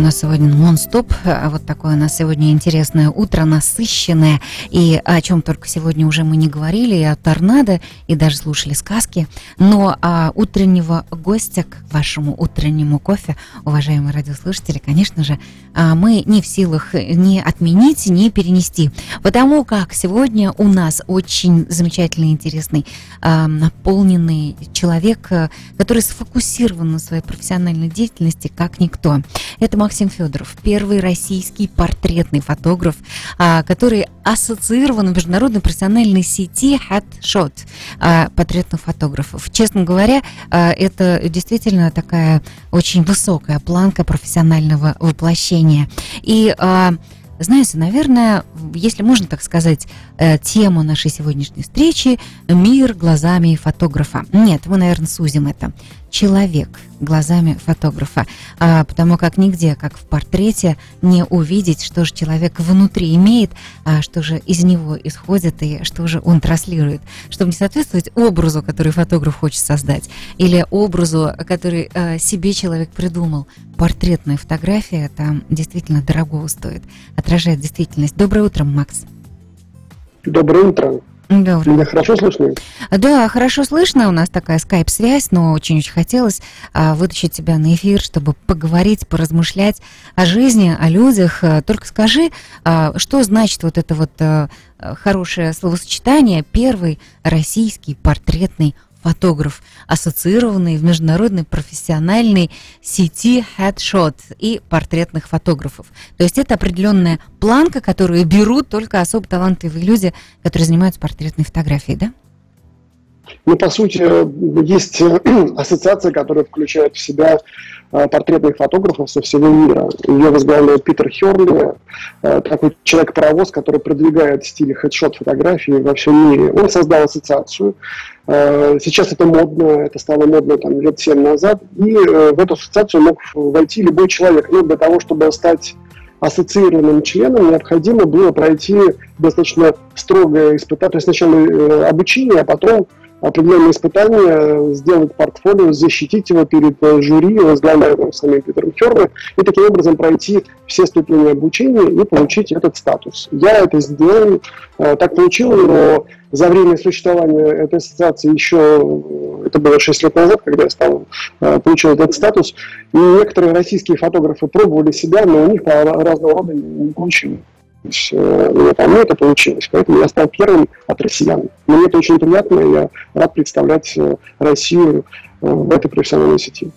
у нас сегодня нон-стоп, а вот такое у нас сегодня интересное утро, насыщенное, и о чем только сегодня уже мы не говорили, и о торнадо, и даже слушали сказки, но а утреннего гостя к вашему утреннему кофе, уважаемые радиослушатели, конечно же, а, мы не в силах ни отменить, ни перенести, потому как сегодня у нас очень замечательный, интересный, а, наполненный человек, э, который сфокусирован на своей профессиональной деятельности как никто. Это Максим Федоров, первый российский портретный фотограф, а, который ассоциирован в международной профессиональной сети Headshot а, портретных фотографов. Честно говоря, а, это действительно такая очень высокая планка профессионального воплощения. И знаете, наверное, если можно так сказать, э, тема нашей сегодняшней встречи – мир глазами фотографа. Нет, мы, наверное, сузим это человек глазами фотографа, а, потому как нигде, как в портрете, не увидеть, что же человек внутри имеет, а что же из него исходит и что же он транслирует, чтобы не соответствовать образу, который фотограф хочет создать, или образу, который а, себе человек придумал. Портретная фотография там действительно дорого стоит, отражает действительность. Доброе утро, Макс. Доброе утро. Добрый. Меня хорошо слышно? Да, хорошо слышно. У нас такая скайп-связь, но очень-очень хотелось а, вытащить тебя на эфир, чтобы поговорить, поразмышлять о жизни, о людях. А, только скажи, а, что значит вот это вот а, хорошее словосочетание «первый российский портретный фотограф, ассоциированный в международной профессиональной сети Headshot и портретных фотографов. То есть это определенная планка, которую берут только особо талантливые люди, которые занимаются портретной фотографией, да? Ну, по сути, есть ассоциация, которая включает в себя Э, портретных фотографов со всего мира. Ее возглавляет Питер Херли, э, такой человек-паровоз, который продвигает стиль хедшот фотографии во всем мире. Он создал ассоциацию. Э, сейчас это модно, это стало модно там, лет 7 назад. И в эту ассоциацию мог войти любой человек. Но для того, чтобы стать ассоциированным членом необходимо было пройти достаточно строгое испытание, то есть сначала обучение, а потом определенные испытания, сделать портфолио, защитить его перед э, жюри, возглавляемым самим Питером Херли, и таким образом пройти все ступени обучения и получить этот статус. Я это сделал, э, так получилось, но за время существования этой ассоциации еще, э, это было 6 лет назад, когда я стал, получил этот статус, и некоторые российские фотографы пробовали себя, но у них по разного рода не получилось. А мне это получилось, поэтому я стал первым от россиян. Мне это очень приятно, я рад представлять э, Россию э, в этой профессиональной сети.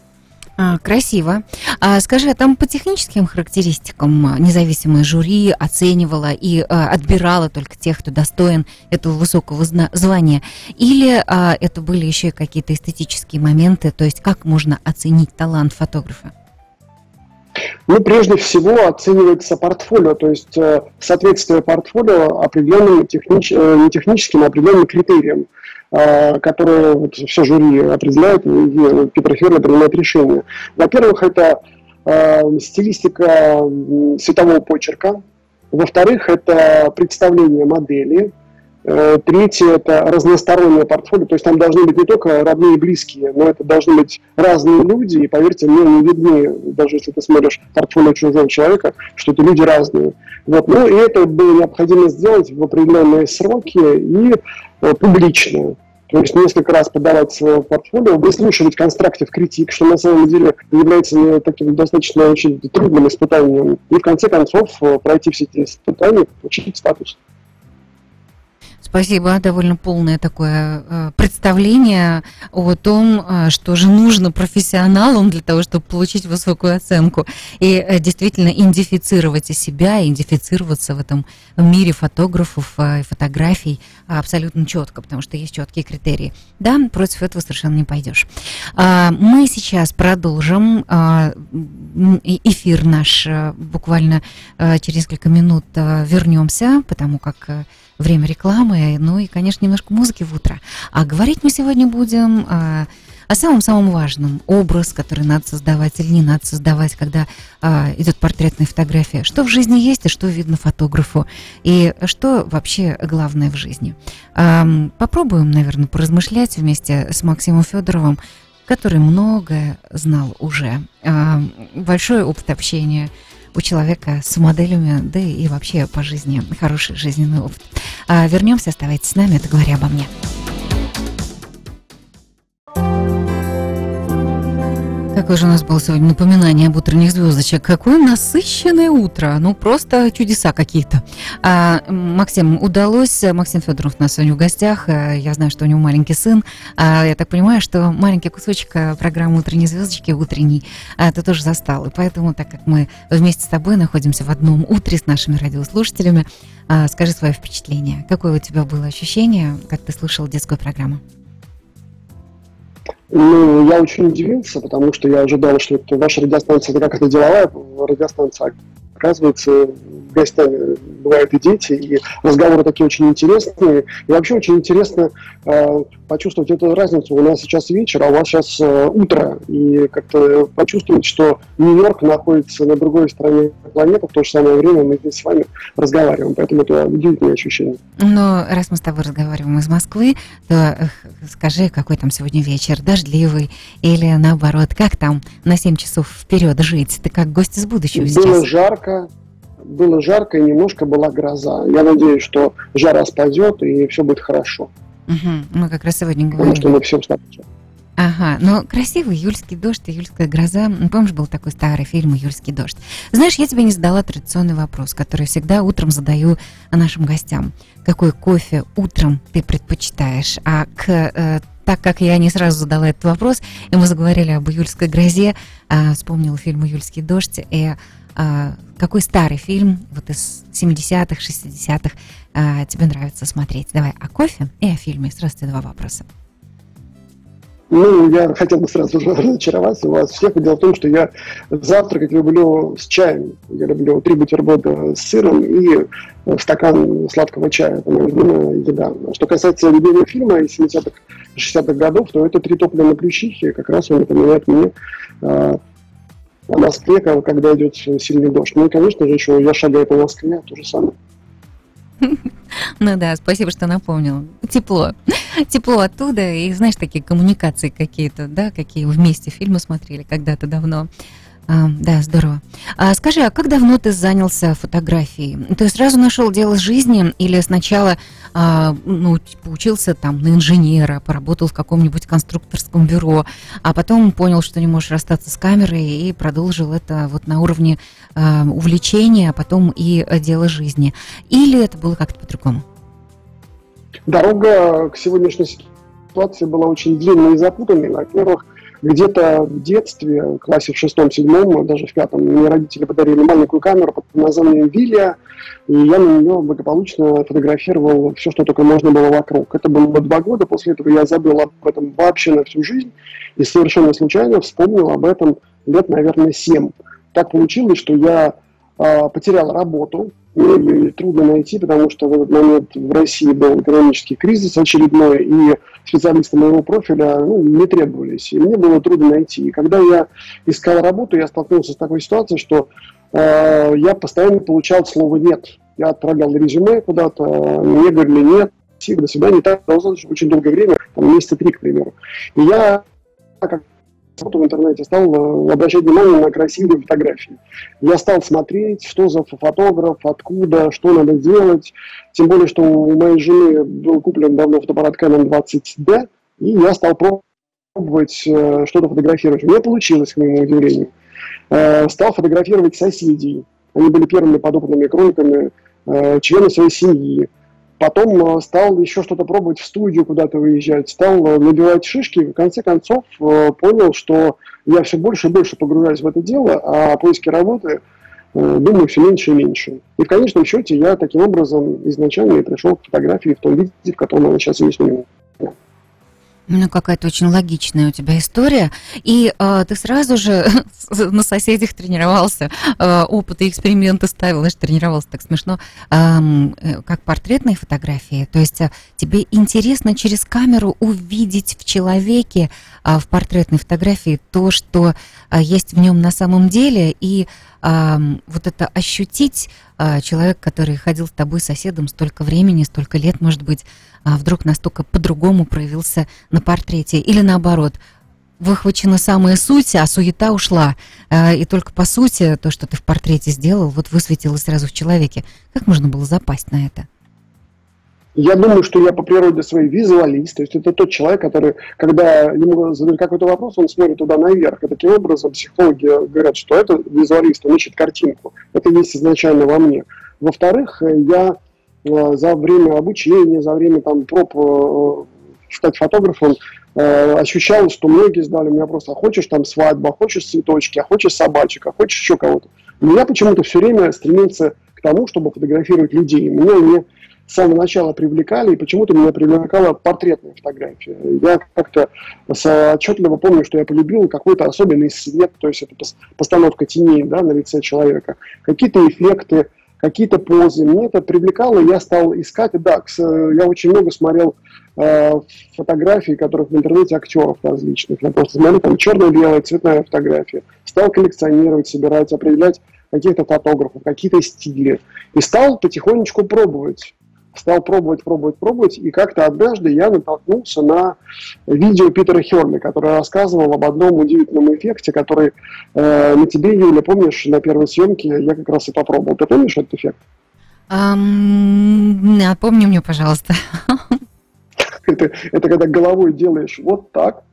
А, красиво. А, скажи, а там по техническим характеристикам а, независимое жюри оценивало и а, отбирало только тех, кто достоин этого высокого звания? Или а, это были еще какие-то эстетические моменты? То есть как можно оценить талант фотографа? Ну, прежде всего оценивается портфолио, то есть э, соответствие портфолио определенным технич... Э, не техническим, а определенным критериям, э, которые вот, все жюри определяют, и Питер Херли принимает решение. Во-первых, это стилистика светового почерка, во-вторых, это представление модели, третье – это разностороннее портфолио, то есть там должны быть не только родные и близкие, но это должны быть разные люди, и поверьте, мне не видны, даже если ты смотришь портфолио чужого человека, что это люди разные. Вот. Ну и это было необходимо сделать в определенные сроки и э, публично. То есть несколько раз подавать свое портфолио, выслушивать конструктив критик, что на самом деле является таким достаточно очень трудным испытанием. И в конце концов э, пройти все эти испытания, получить статус. Спасибо, довольно полное такое э, представление о том, э, что же нужно профессионалам для того, чтобы получить высокую оценку и э, действительно идентифицировать себя, идентифицироваться в этом мире фотографов и фотографий абсолютно четко, потому что есть четкие критерии. Да, против этого совершенно не пойдешь. А, мы сейчас продолжим эфир наш буквально через несколько минут вернемся, потому как время рекламы, ну и, конечно, немножко музыки в утро. А говорить мы сегодня будем а, о самом-самом важном образ, который надо создавать или не надо создавать, когда а, идет портретная фотография. Что в жизни есть и что видно фотографу, и что вообще главное в жизни. А, попробуем, наверное, поразмышлять вместе с Максимом Федоровым, который многое знал уже. Большой опыт общения у человека с моделями, да и вообще по жизни хороший жизненный опыт. А вернемся, оставайтесь с нами, это говоря обо мне. Какое же у нас было сегодня напоминание об утренних звездочек. Какое насыщенное утро. Ну, просто чудеса какие-то. А, Максим, удалось, Максим Федоров у нас сегодня в гостях. А, я знаю, что у него маленький сын. А, я так понимаю, что маленький кусочек а, программы «Утренние звездочки» утренний а, ты тоже застал. И поэтому, так как мы вместе с тобой находимся в одном утре с нашими радиослушателями, а, скажи свое впечатление. Какое у тебя было ощущение, как ты слушал детскую программу? Ну, я очень удивился, потому что я ожидал, что это ваша радиостанция это какая-то деловая радиостанция. Оказывается, гостями бывают и дети, и разговоры такие очень интересные. И вообще очень интересно э, почувствовать эту разницу. У нас сейчас вечер, а у вас сейчас э, утро. И как-то почувствовать, что Нью-Йорк находится на другой стороне планеты, в то же самое время мы здесь с вами разговариваем. Поэтому это удивительное ощущение. Но раз мы с тобой разговариваем из Москвы, то э, скажи, какой там сегодня вечер? Дождливый или наоборот? Как там на 7 часов вперед жить? Ты как гость из будущего сейчас? Было жарко, было жарко и немножко была гроза. Я надеюсь, что жара спадет и все будет хорошо. Угу. Мы как раз сегодня говорили. Потому что мы всем стараемся. Ага, но красивый июльский дождь, июльская гроза. Помнишь, был такой старый фильм «Июльский дождь». Знаешь, я тебе не задала традиционный вопрос, который всегда утром задаю нашим гостям. Какой кофе утром ты предпочитаешь? А к, э, так как я не сразу задала этот вопрос, и мы заговорили об июльской грозе, э, вспомнила фильм «Июльский дождь», и а, какой старый фильм вот из 70-х, 60-х а, тебе нравится смотреть? Давай о кофе и о фильме. Сразу два вопроса. Ну, я хотел бы сразу же разочаровать вас всех. Дело в том, что я завтракать люблю с чаем. Я люблю три бутерброда с сыром и стакан сладкого чая. Это моя любимая еда. Что касается любимого фильма из 70-х, 60-х годов, то это «Три топля на плющихе». Как раз он напоминает мне в Москве, когда идет сильный дождь. Ну и, конечно же, еще я шагаю по Москве, то же самое. Ну да, спасибо, что напомнил. Тепло. Тепло оттуда. И знаешь, такие коммуникации какие-то, да, какие вместе фильмы смотрели когда-то давно. А, да, здорово. А скажи, а как давно ты занялся фотографией? Ты сразу нашел дело жизни или сначала а, ну, поучился там на инженера, поработал в каком-нибудь конструкторском бюро, а потом понял, что не можешь расстаться с камерой и продолжил это вот на уровне а, увлечения, а потом и дело жизни? Или это было как-то по-другому? Дорога к сегодняшней ситуации была очень длинной и запутанной. Во-первых, где-то в детстве, в классе в шестом-седьмом, даже в пятом, мне родители подарили маленькую камеру под названием «Вилия», и я на нее благополучно фотографировал все, что только можно было вокруг. Это было два года, после этого я забыл об этом вообще на всю жизнь, и совершенно случайно вспомнил об этом лет, наверное, семь. Так получилось, что я потерял работу, мне трудно найти, потому что в этот момент в России был экономический кризис очередной, и специалисты моего профиля ну, не требовались, и мне было трудно найти. И когда я искал работу, я столкнулся с такой ситуацией, что э, я постоянно получал слово «нет». Я отправлял резюме куда-то, мне говорили «нет», до свидания, так продолжалось очень долгое время, там, месяца три, к примеру. И я, как в интернете, стал э, обращать внимание на красивые фотографии. Я стал смотреть, что за фотограф, откуда, что надо делать. Тем более, что у моей жены был куплен давно фотоаппарат Canon 20D, и я стал пробовать э, что-то фотографировать. У меня получилось, к моему удивлению. Э, стал фотографировать соседей. Они были первыми подопытными кроликами, члены своей семьи. Потом э, стал еще что-то пробовать в студию куда-то выезжать, стал э, набивать шишки. В конце концов э, понял, что я все больше и больше погружаюсь в это дело, а поиски работы думаю все меньше и меньше. И в конечном счете я таким образом изначально и пришел к фотографии в том виде, в котором она сейчас есть у меня. Ну, какая-то очень логичная у тебя история. И э, ты сразу же на соседях тренировался, э, опыты, эксперименты ставил, знаешь, тренировался так смешно, э, как портретные фотографии. То есть э, тебе интересно через камеру увидеть в человеке, э, в портретной фотографии, то, что э, есть в нем на самом деле, и вот это ощутить э, человек, который ходил с тобой соседом столько времени, столько лет, может быть, а вдруг настолько по-другому проявился на портрете? Или наоборот, выхвачена самая суть, а суета ушла. Э, и только по сути то, что ты в портрете сделал, вот высветилось сразу в человеке. Как можно было запасть на это? Я думаю, что я по природе своей визуалист, то есть это тот человек, который, когда ему задают какой-то вопрос, он смотрит туда наверх. И таким образом психологи говорят, что это визуалист, он ищет картинку. Это есть изначально во мне. Во-вторых, я э, за время обучения, за время там, проб э, стать фотографом, э, ощущал, что многие знали меня просто, а хочешь там свадьба, а хочешь цветочки, а хочешь собачек, а хочешь еще кого-то. Но я почему-то все время стремился к тому, чтобы фотографировать людей. Меня не с самого начала привлекали, и почему-то меня привлекала портретная фотография. Я как-то отчетливо помню, что я полюбил какой-то особенный свет, то есть это постановка теней да, на лице человека, какие-то эффекты, какие-то позы. Мне это привлекало, я стал искать. Да, я очень много смотрел э, фотографий, которых в интернете актеров различных. Я просто смотрю, там черно-белая, цветная фотография. Стал коллекционировать, собирать, определять каких-то фотографов, какие-то стили. И стал потихонечку пробовать стал пробовать, пробовать, пробовать, и как-то однажды я натолкнулся на видео Питера Херли, который рассказывал об одном удивительном эффекте, который э, на тебе, Юля, помнишь, на первой съемке я как раз и попробовал. Ты помнишь этот эффект? Um, напомни мне, пожалуйста. это, это когда головой делаешь вот так.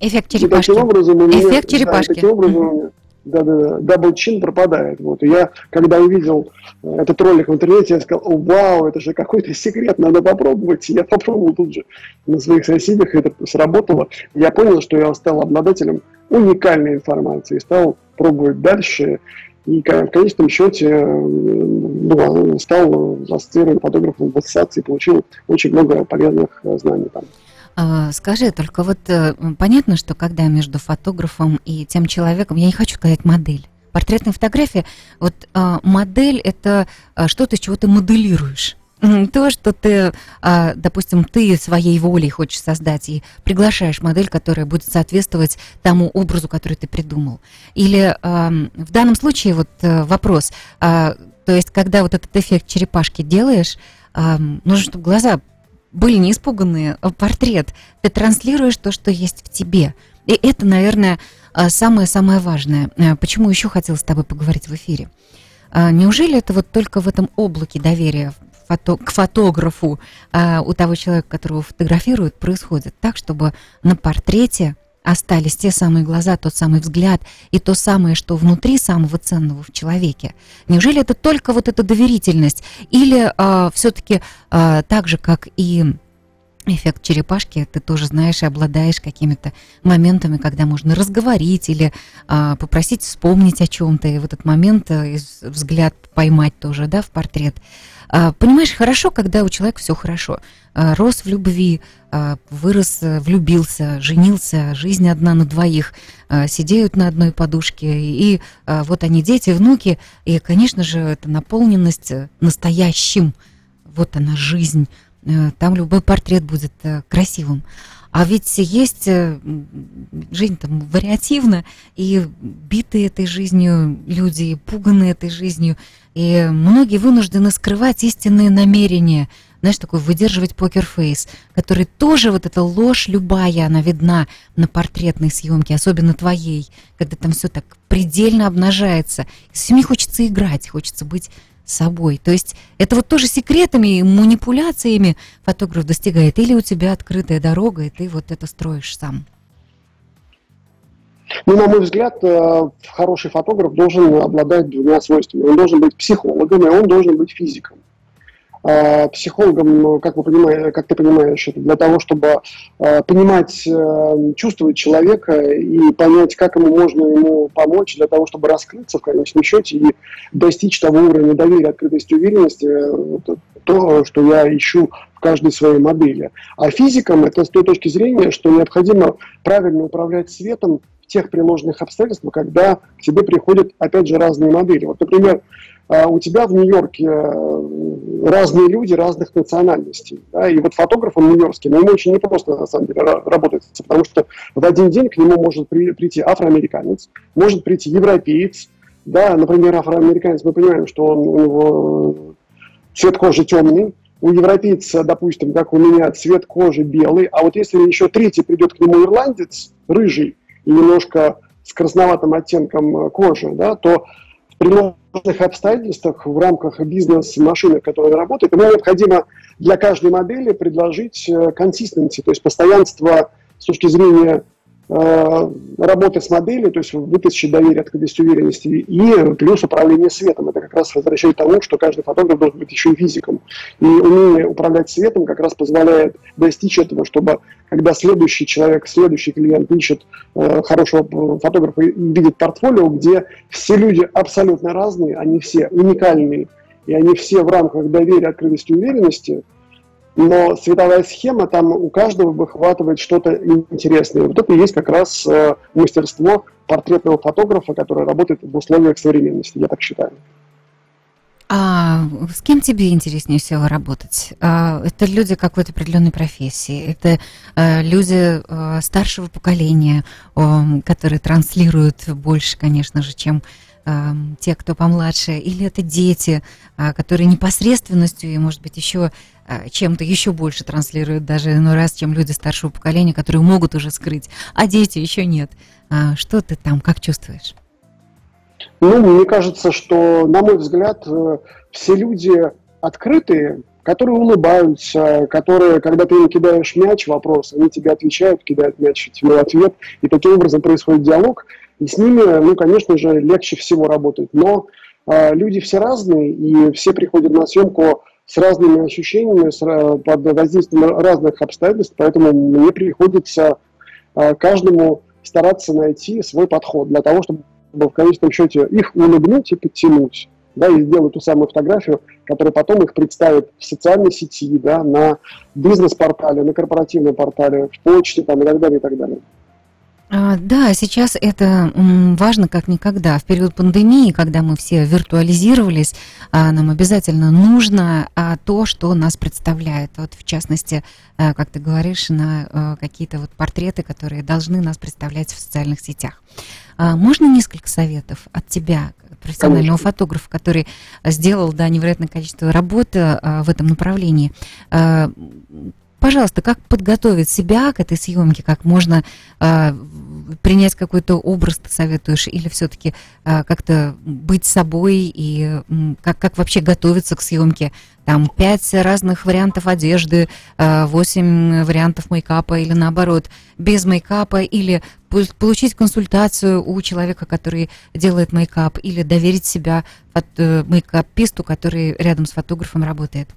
Эффект черепашки. Эффект черепашки. Да, таким образом, да, даблчин пропадает. Вот. И я, когда увидел э, этот ролик в интернете, я сказал, О, вау, это же какой-то секрет, надо попробовать. И я попробовал тут же на своих соседях, это сработало. Я понял, что я стал обладателем уникальной информации, стал пробовать дальше. И в конечном счете ну, стал ассоциированным фотографом в ассоциации, получил очень много полезных э, знаний там. А, скажи, только вот э, понятно, что когда между фотографом и тем человеком, я не хочу сказать модель, портретная фотография, вот а, модель это а, что-то, чего ты моделируешь. То, что ты, допустим, ты своей волей хочешь создать и приглашаешь модель, которая будет соответствовать тому образу, который ты придумал. Или в данном случае вот э, вопрос, то есть когда вот этот эффект черепашки делаешь, нужно, чтобы глаза были не испуганные, а портрет. Ты транслируешь то, что есть в тебе. И это, наверное, самое-самое важное. А, почему еще хотела с тобой поговорить в эфире? А, неужели это вот только в этом облаке доверия фото к фотографу у того человека, которого фотографируют, происходит так, чтобы на портрете остались те самые глаза, тот самый взгляд и то самое, что внутри самого ценного в человеке. Неужели это только вот эта доверительность? Или а, все-таки а, так же, как и эффект черепашки, ты тоже знаешь и обладаешь какими-то моментами, когда можно разговорить или а, попросить вспомнить о чем-то, и в этот момент а, взгляд поймать тоже, да, в портрет. А, понимаешь, хорошо, когда у человека все хорошо. А, рос в любви, а, вырос, влюбился, женился, жизнь одна на двоих, сидеют на одной подушке, и вот они дети, внуки, и, конечно же, это наполненность настоящим. Вот она, жизнь. Там любой портрет будет красивым. А ведь есть э, жизнь там вариативна, и битые этой жизнью люди, и пуганные этой жизнью, и многие вынуждены скрывать истинные намерения, знаешь, такой выдерживать покерфейс, который тоже вот эта ложь любая, она видна на портретной съемке, особенно твоей, когда там все так предельно обнажается. С ними хочется играть, хочется быть собой. То есть это вот тоже секретами и манипуляциями фотограф достигает. Или у тебя открытая дорога, и ты вот это строишь сам? Ну, на мой взгляд, э, хороший фотограф должен обладать двумя свойствами. Он должен быть психологом, и он должен быть физиком. А, психологом, ну, как, вы понимаете, как ты понимаешь, это для того, чтобы понимать, э, чувствовать человека и понять, как ему можно ему помочь, для того, чтобы раскрыться в конечном счете и достичь того уровня доверия, открытости, уверенности, э, то, что я ищу в каждой своей модели. А физикам это с той точки зрения, что необходимо правильно управлять светом в тех приложенных обстоятельствах, когда к тебе приходят, опять же, разные модели. Вот, например, у тебя в Нью-Йорке э, разные люди разных национальностей. Да, и вот фотограф, он нью-йоркский, но ему очень непросто, на самом деле, работать, потому что в один день к нему может при, прийти афроамериканец, может прийти европеец, да, например, афроамериканец, мы понимаем, что он, у него цвет кожи темный, у европейца, допустим, как у меня, цвет кожи белый, а вот если еще третий придет к нему ирландец, рыжий, и немножко с красноватым оттенком кожи, да, то в определенных обстоятельствах в рамках бизнес-машины, он работает, ему необходимо для каждой модели предложить консистенции, то есть постоянство с точки зрения Э, работы с моделью, то есть вытащить доверие, открытость, уверенности, и плюс управление светом. Это как раз возвращает тому, что каждый фотограф должен быть еще и физиком. И умение управлять светом как раз позволяет достичь этого, чтобы когда следующий человек, следующий клиент ищет э, хорошего фотографа и видит портфолио, где все люди абсолютно разные, они все уникальные, и они все в рамках доверия, открытости, уверенности – но световая схема, там у каждого выхватывает что-то интересное. Вот это и есть как раз э, мастерство портретного фотографа, который работает в условиях современности, я так считаю. А с кем тебе интереснее всего работать? А, это люди какой-то определенной профессии, это а, люди а, старшего поколения, которые транслируют больше, конечно же, чем те, кто помладше, или это дети, которые непосредственностью и, может быть, еще чем-то еще больше транслируют даже ну раз, чем люди старшего поколения, которые могут уже скрыть, а дети еще нет. Что ты там, как чувствуешь? Ну, мне кажется, что, на мой взгляд, э, все люди открытые, которые улыбаются, которые, когда ты им кидаешь мяч, вопрос, они тебе отвечают, кидают мяч тебе ответ, и таким образом происходит диалог, и с ними, ну, конечно же, легче всего работать. Но э, люди все разные, и все приходят на съемку с разными ощущениями, с, под воздействием разных обстоятельств, поэтому мне приходится э, каждому стараться найти свой подход для того, чтобы в конечном счете их улыбнуть и подтянуть, да, и сделать ту самую фотографию, которая потом их представит в социальной сети, да, на бизнес-портале, на корпоративном портале, в почте там, и так далее, и так далее. А, да, сейчас это важно как никогда. В период пандемии, когда мы все виртуализировались, а, нам обязательно нужно а, то, что нас представляет. Вот в частности, как ты говоришь, на какие-то вот портреты, которые должны нас представлять в социальных сетях. Можно несколько советов от тебя, профессионального Конечно. фотографа, который сделал да, невероятное количество работы в этом направлении? Пожалуйста, как подготовить себя к этой съемке, как можно э, принять какой-то образ, ты советуешь, или все-таки э, как-то быть собой и э, как, как вообще готовиться к съемке? Там пять разных вариантов одежды, восемь вариантов мейкапа или наоборот, без мейкапа, или получить консультацию у человека, который делает мейкап, или доверить себя мейкаписту, который рядом с фотографом работает.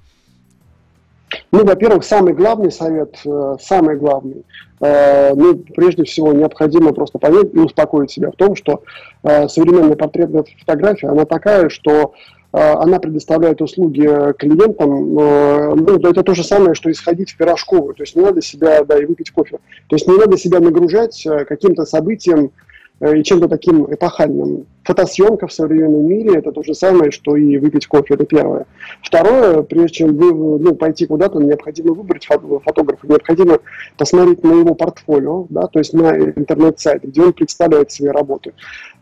Ну, во-первых, самый главный совет, э, самый главный, э, ну, прежде всего, необходимо просто понять и успокоить себя в том, что э, современная портретная фотография, она такая, что она предоставляет услуги клиентам, ну, это то же самое, что исходить в пирожковую, то есть не надо себя, да, и выпить кофе, то есть не надо себя нагружать каким-то событием и чем-то таким эпохальным фотосъемка в современном мире это то же самое, что и выпить кофе, это первое. Второе, прежде чем вы, ну, пойти куда-то, необходимо выбрать фотографа, необходимо посмотреть на его портфолио, да, то есть на интернет-сайт, где он представляет свои работы.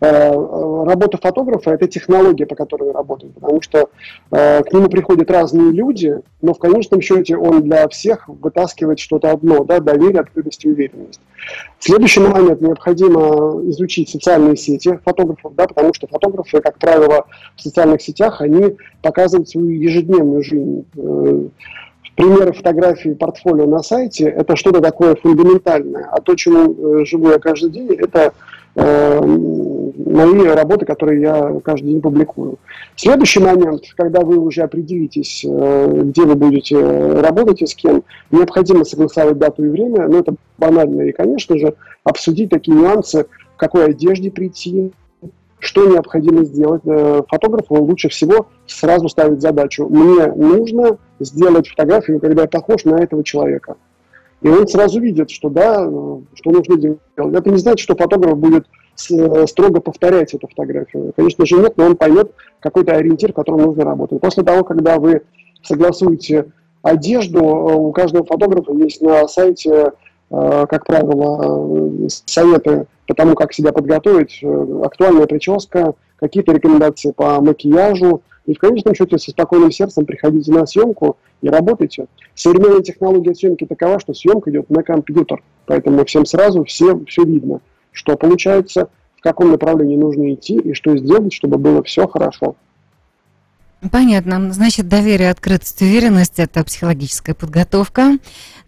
Э, работа фотографа – это технология, по которой он работает, потому что э, к нему приходят разные люди, но в конечном счете он для всех вытаскивает что-то одно, да, доверие, открытость и уверенность. Следующий момент – необходимо изучить социальные сети фотографов, да, потому что фотографы, как правило, в социальных сетях, они показывают свою ежедневную жизнь. Э, примеры фотографии портфолио на сайте – это что-то такое фундаментальное. А то, чему э, живу я каждый день, это э, мои работы, которые я каждый день публикую. Следующий момент, когда вы уже определитесь, где вы будете работать и с кем, необходимо согласовать дату и время, но это банально. И, конечно же, обсудить такие нюансы, в какой одежде прийти, что необходимо сделать? Э, фотографу лучше всего сразу ставить задачу. Мне нужно сделать фотографию, когда я похож на этого человека. И он сразу видит, что да, э, что нужно делать. Это не значит, что фотограф будет э, строго повторять эту фотографию. Конечно же нет, но он поймет какой-то ориентир, в котором нужно работать. После того, когда вы согласуете одежду, у каждого фотографа есть на сайте, как правило, советы по тому, как себя подготовить, э, актуальная прическа, какие-то рекомендации по макияжу, И в конечном счете со спокойным сердцем приходите на съемку и работайте. Современная технология съемки такова, что съемка идет на компьютер, поэтому всем сразу все, все видно, что получается, в каком направлении нужно идти и что сделать, чтобы было все хорошо. Понятно. Значит, доверие, открытость, уверенность – это психологическая подготовка.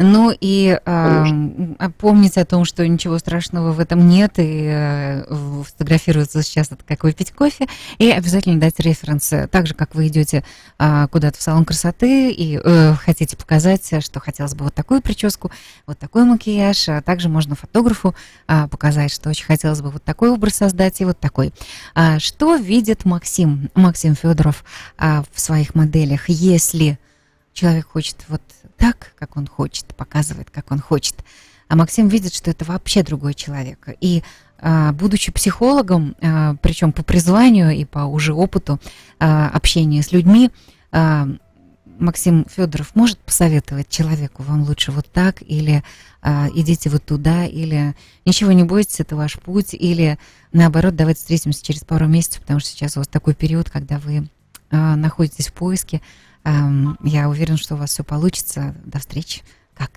Ну и э, помнить о том, что ничего страшного в этом нет, и э, фотографироваться сейчас – это как выпить кофе, и обязательно дать референс. Так же, как вы идете э, куда-то в салон красоты и э, хотите показать, что хотелось бы вот такую прическу, вот такой макияж, а также можно фотографу э, показать, что очень хотелось бы вот такой образ создать и вот такой. А что видит Максим, Максим Федоров а, в своих моделях, если человек хочет вот так, как он хочет, показывает, как он хочет. А Максим видит, что это вообще другой человек. И а, будучи психологом, а, причем по призванию и по уже опыту а, общения с людьми, Максим Федоров может посоветовать человеку, вам лучше вот так, или идите вот туда, или ничего не бойтесь, это ваш путь, или наоборот, давайте встретимся через пару месяцев, потому что сейчас у вас такой период, когда вы находитесь в поиске, я уверен, что у вас все получится. До встречи. Как?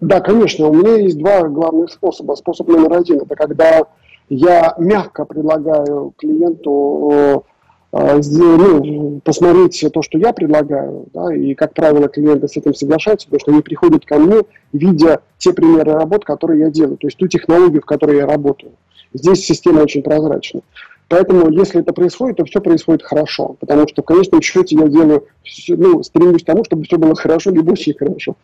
Да, конечно. У меня есть два главных способа. Способ номер один – это когда я мягко предлагаю клиенту э, ну, посмотреть то, что я предлагаю, да, и, как правило, клиенты с этим соглашаются, потому что они приходят ко мне, видя те примеры работ, которые я делаю, то есть ту технологию, в которой я работаю. Здесь система очень прозрачна. Поэтому, если это происходит, то все происходит хорошо, потому что в конечном счете я делаю, ну, стремлюсь к тому, чтобы все было хорошо, либо очень хорошо.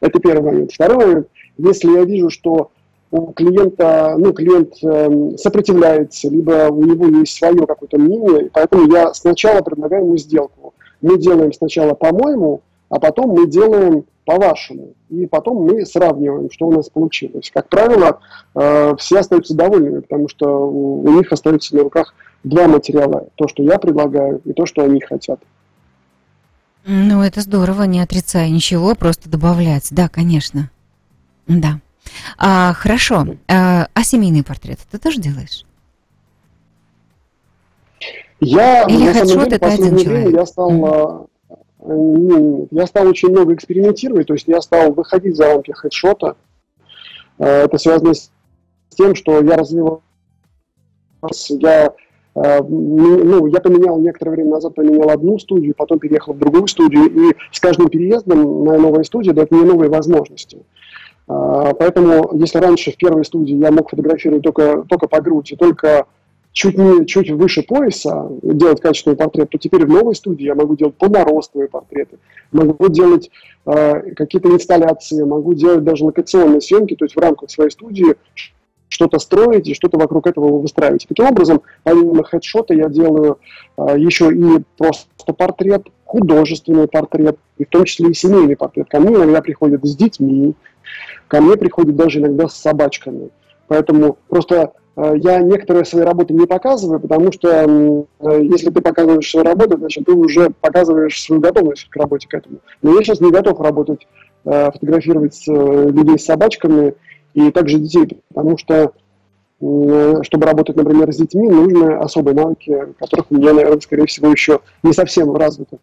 Это первый момент. Второй момент, если я вижу, что у клиента, ну, клиент э, сопротивляется, либо у него есть свое какое-то мнение, поэтому я сначала предлагаю ему сделку. Мы делаем сначала по-моему, а потом мы делаем по-вашему. И потом мы сравниваем, что у нас получилось. Как правило, э, все остаются довольными, потому что у них остается на руках два материала. То, что я предлагаю, и то, что они хотят. Ну, это здорово, не отрицая ничего, просто добавлять. Да, конечно. Да. А, хорошо. А, а семейный портрет ты тоже делаешь? Я, Или самом деле, это один человек? я стал mm-hmm я стал очень много экспериментировать, то есть я стал выходить за рамки хедшота. Э, это связано с тем, что я развивал, я, э, ну, я поменял некоторое время назад, поменял одну студию, потом переехал в другую студию, и с каждым переездом на новую студию дает мне новые возможности. Поэтому, если раньше в первой студии я мог фотографировать только, только по груди, только чуть, не, чуть выше пояса делать качественный портрет, то теперь в новой студии я могу делать полноростовые портреты, могу делать э, какие-то инсталляции, могу делать даже локационные съемки, то есть в рамках своей студии что-то строить и что-то вокруг этого выстраивать. Таким образом, помимо хедшота я делаю э, еще и просто портрет, художественный портрет, и в том числе и семейный портрет. Ко мне иногда приходят с детьми, ко мне приходят даже иногда с собачками. Поэтому просто я некоторые свои работы не показываю, потому что э, если ты показываешь свою работу, значит, ты уже показываешь свою готовность к работе к этому. Но я сейчас не готов работать, э, фотографировать людей с собачками и также детей, потому что чтобы работать, например, с детьми, нужны особые навыки, которых у меня, наверное, скорее всего, еще не совсем развиты.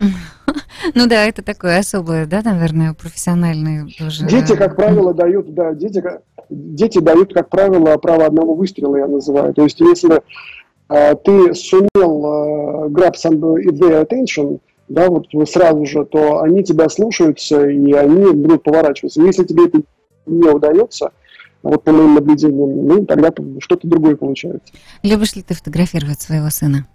Ну да, это такое особое, да, наверное, профессиональное тоже. Дети, как правило, дают, да, дети, дети дают, как правило, право одного выстрела, я называю. То есть, если э, ты сумел э, grab some their attention, да, вот сразу же, то они тебя слушаются, и они будут поворачиваться. Если тебе это не удается, вот по моим наблюдениям, ну, тогда что-то другое получается. Любишь ли ты фотографировать своего сына?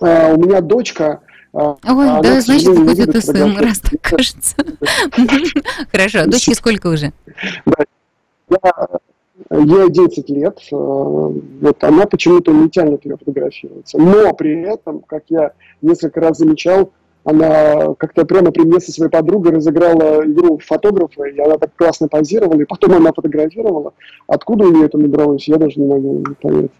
Uh, у меня дочка, а, Ой, а да, значит, это сын, раз так кажется. Хорошо, а дочке сколько уже? Ей 11 лет, э, вот она почему-то не тянет ее фотографироваться. Но при этом, как я несколько раз замечал, она как-то прямо при мне со своей подругой разыграла игру фотографа, и она так классно позировала, и потом она фотографировала. Откуда у нее это набралось, я даже не могу понять.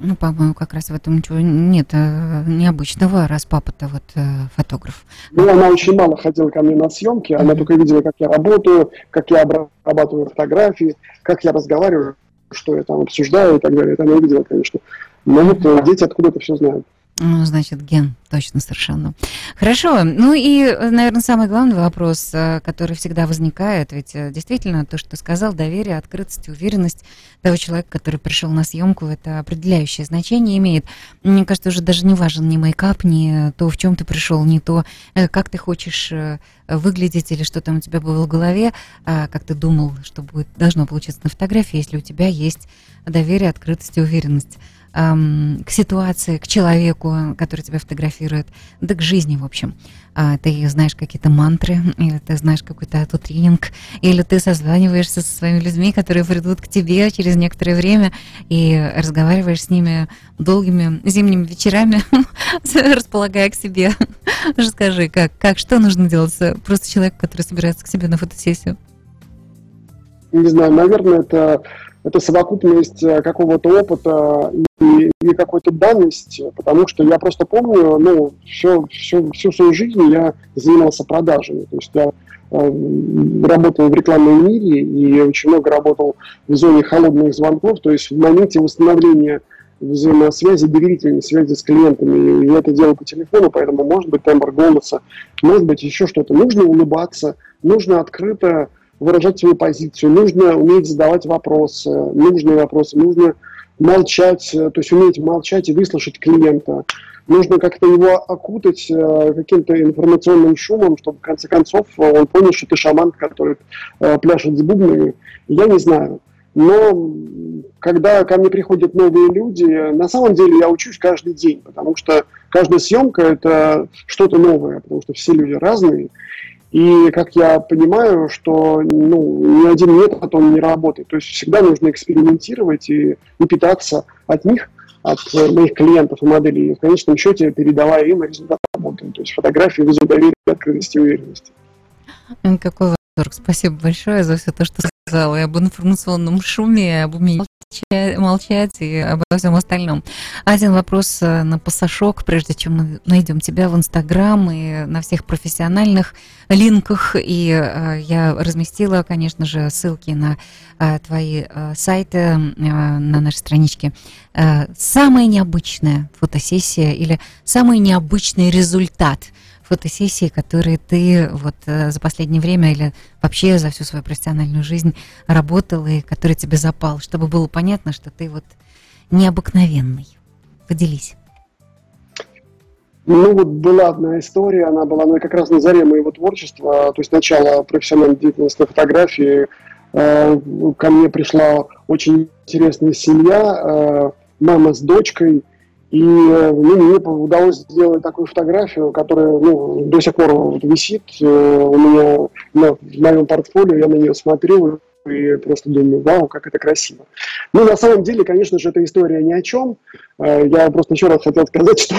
Ну, по-моему, как раз в этом ничего нет э, необычного, раз папа-то вот э, фотограф. Ну, она очень мало ходила ко мне на съемки, она только видела, как я работаю, как я обрабатываю фотографии, как я разговариваю. что я там обсуждаю и так далее. Это она видела, конечно. Но вот э, дети откуда это все знают. Ну, значит, ген, точно, совершенно. Хорошо. Ну и, наверное, самый главный вопрос, э, который всегда возникает, ведь э, действительно то, что сказал, доверие, открытость, уверенность того человека, который пришел на съемку, это определяющее значение имеет. Мне кажется, уже даже не важен ни мейкап, ни то, в чем ты пришел, ни то, э, как ты хочешь выглядеть или что там у тебя было в голове, а как ты думал, что будет, должно получиться на фотографии, если у тебя есть доверие, открытость и уверенность эм, к ситуации, к человеку, который тебя фотографирует, да к жизни, в общем. А, ты знаешь какие-то мантры, или ты знаешь какой-то автотренинг, или ты созваниваешься со своими людьми, которые придут к тебе через некоторое время и разговариваешь с ними долгими зимними вечерами, располагая к себе. Расскажи, как, как, что нужно делать просто человеку, который собирается к себе на фотосессию? Не знаю, наверное, это это совокупность э, какого-то опыта и, и какой-то данности, потому что я просто помню, ну, все, все, всю свою жизнь я занимался продажами, то есть я э, работал в рекламном мире и очень много работал в зоне холодных звонков, то есть в моменте восстановления взаимосвязи, доверительной связи с клиентами. Я это делаю по телефону, поэтому может быть тембр голоса, может быть еще что-то. Нужно улыбаться, нужно открыто выражать свою позицию, нужно уметь задавать вопросы, нужные вопросы, нужно молчать, то есть уметь молчать и выслушать клиента. Нужно как-то его окутать э, каким-то информационным шумом, чтобы в конце концов он понял, что ты шаман, который э, пляшет с бубнами. Я не знаю. Но когда ко мне приходят новые люди, на самом деле я учусь каждый день, потому что каждая съемка это что-то новое, потому что все люди разные. И, как я понимаю, что ну, ни один метод он не работает. То есть всегда нужно экспериментировать и, и питаться от них, от моих клиентов и моделей, и в конечном счете передавая им результат работы. То есть фотографии вызовут доверие, открытости и уверенности. Какой восторг. Спасибо большое за все то, что сказала и об информационном шуме, и об умении молчать и обо всем остальном. Один вопрос э, на пасашок, прежде чем мы найдем тебя в Инстаграм и на всех профессиональных линках. И э, я разместила, конечно же, ссылки на э, твои сайты на нашей страничке. Самая необычная фотосессия или самый необычный результат – фотосессии, которые ты вот э, за последнее время или вообще за всю свою профессиональную жизнь работал и который тебе запал, чтобы было понятно, что ты вот необыкновенный. Поделись. Ну, вот была одна история, она была ну, как раз на заре моего творчества, то есть начало профессиональной деятельности фотографии. Э, ко мне пришла очень интересная семья, э, мама с дочкой, и ну, мне удалось сделать такую фотографию, которая ну, до сих пор висит э, у меня на, в моем портфолио, я на нее смотрю и просто думаю, вау, как это красиво. Ну, на самом деле, конечно же, эта история ни о чем. Э, я просто еще раз хотел сказать, что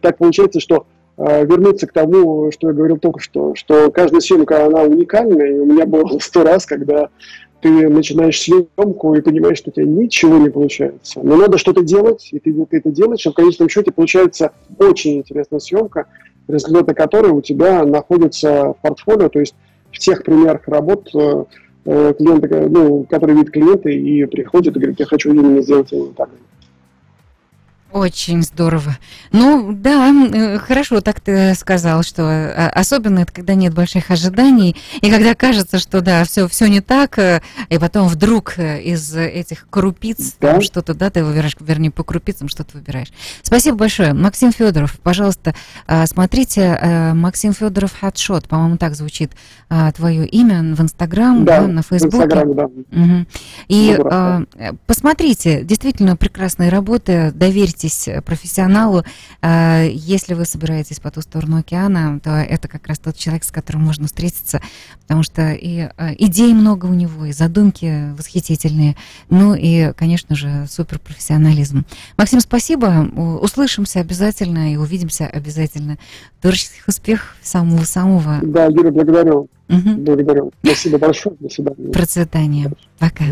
так получается, что э, вернуться к тому, что я говорил только что, что каждая съемка, она уникальна, и у меня было сто раз, когда ты начинаешь съемку и понимаешь, что у тебя ничего не получается. Но надо что-то делать, и ты, ты это делаешь, и в конечном счете получается очень интересная съемка, результаты которой у тебя находятся в портфолио, то есть в тех примерах работ э, э клиента, ну, которые видят клиенты и приходят и говорят, я хочу именно сделать именно так. Очень здорово. Ну, да, э, хорошо, так ты сказал, что э, особенно это когда нет больших ожиданий, и когда кажется, что да, все, все не так, э, и потом вдруг из этих крупиц да? что-то, да, ты выбираешь, вернее, по крупицам что-то выбираешь. Спасибо большое. Максим Федоров, пожалуйста, смотрите, Максим Федоров Хатшот, по-моему, так звучит твое имя в Инстаграм, да, да, на Фейсбуке. Инстаграм, да. Угу. И посмотрите, действительно прекрасные работы, доверьте доверяйтесь профессионалу. А, если вы собираетесь по ту сторону океана, то это как раз тот человек, с которым можно встретиться, потому что и а, идей много у него, и задумки восхитительные, ну и, конечно же, суперпрофессионализм. Максим, спасибо. Услышимся обязательно и увидимся обязательно. Творческих успехов самого-самого. Да, Юра, благодарю. Угу. Благодарю. Спасибо большое. До свидания. Процветания. Пока.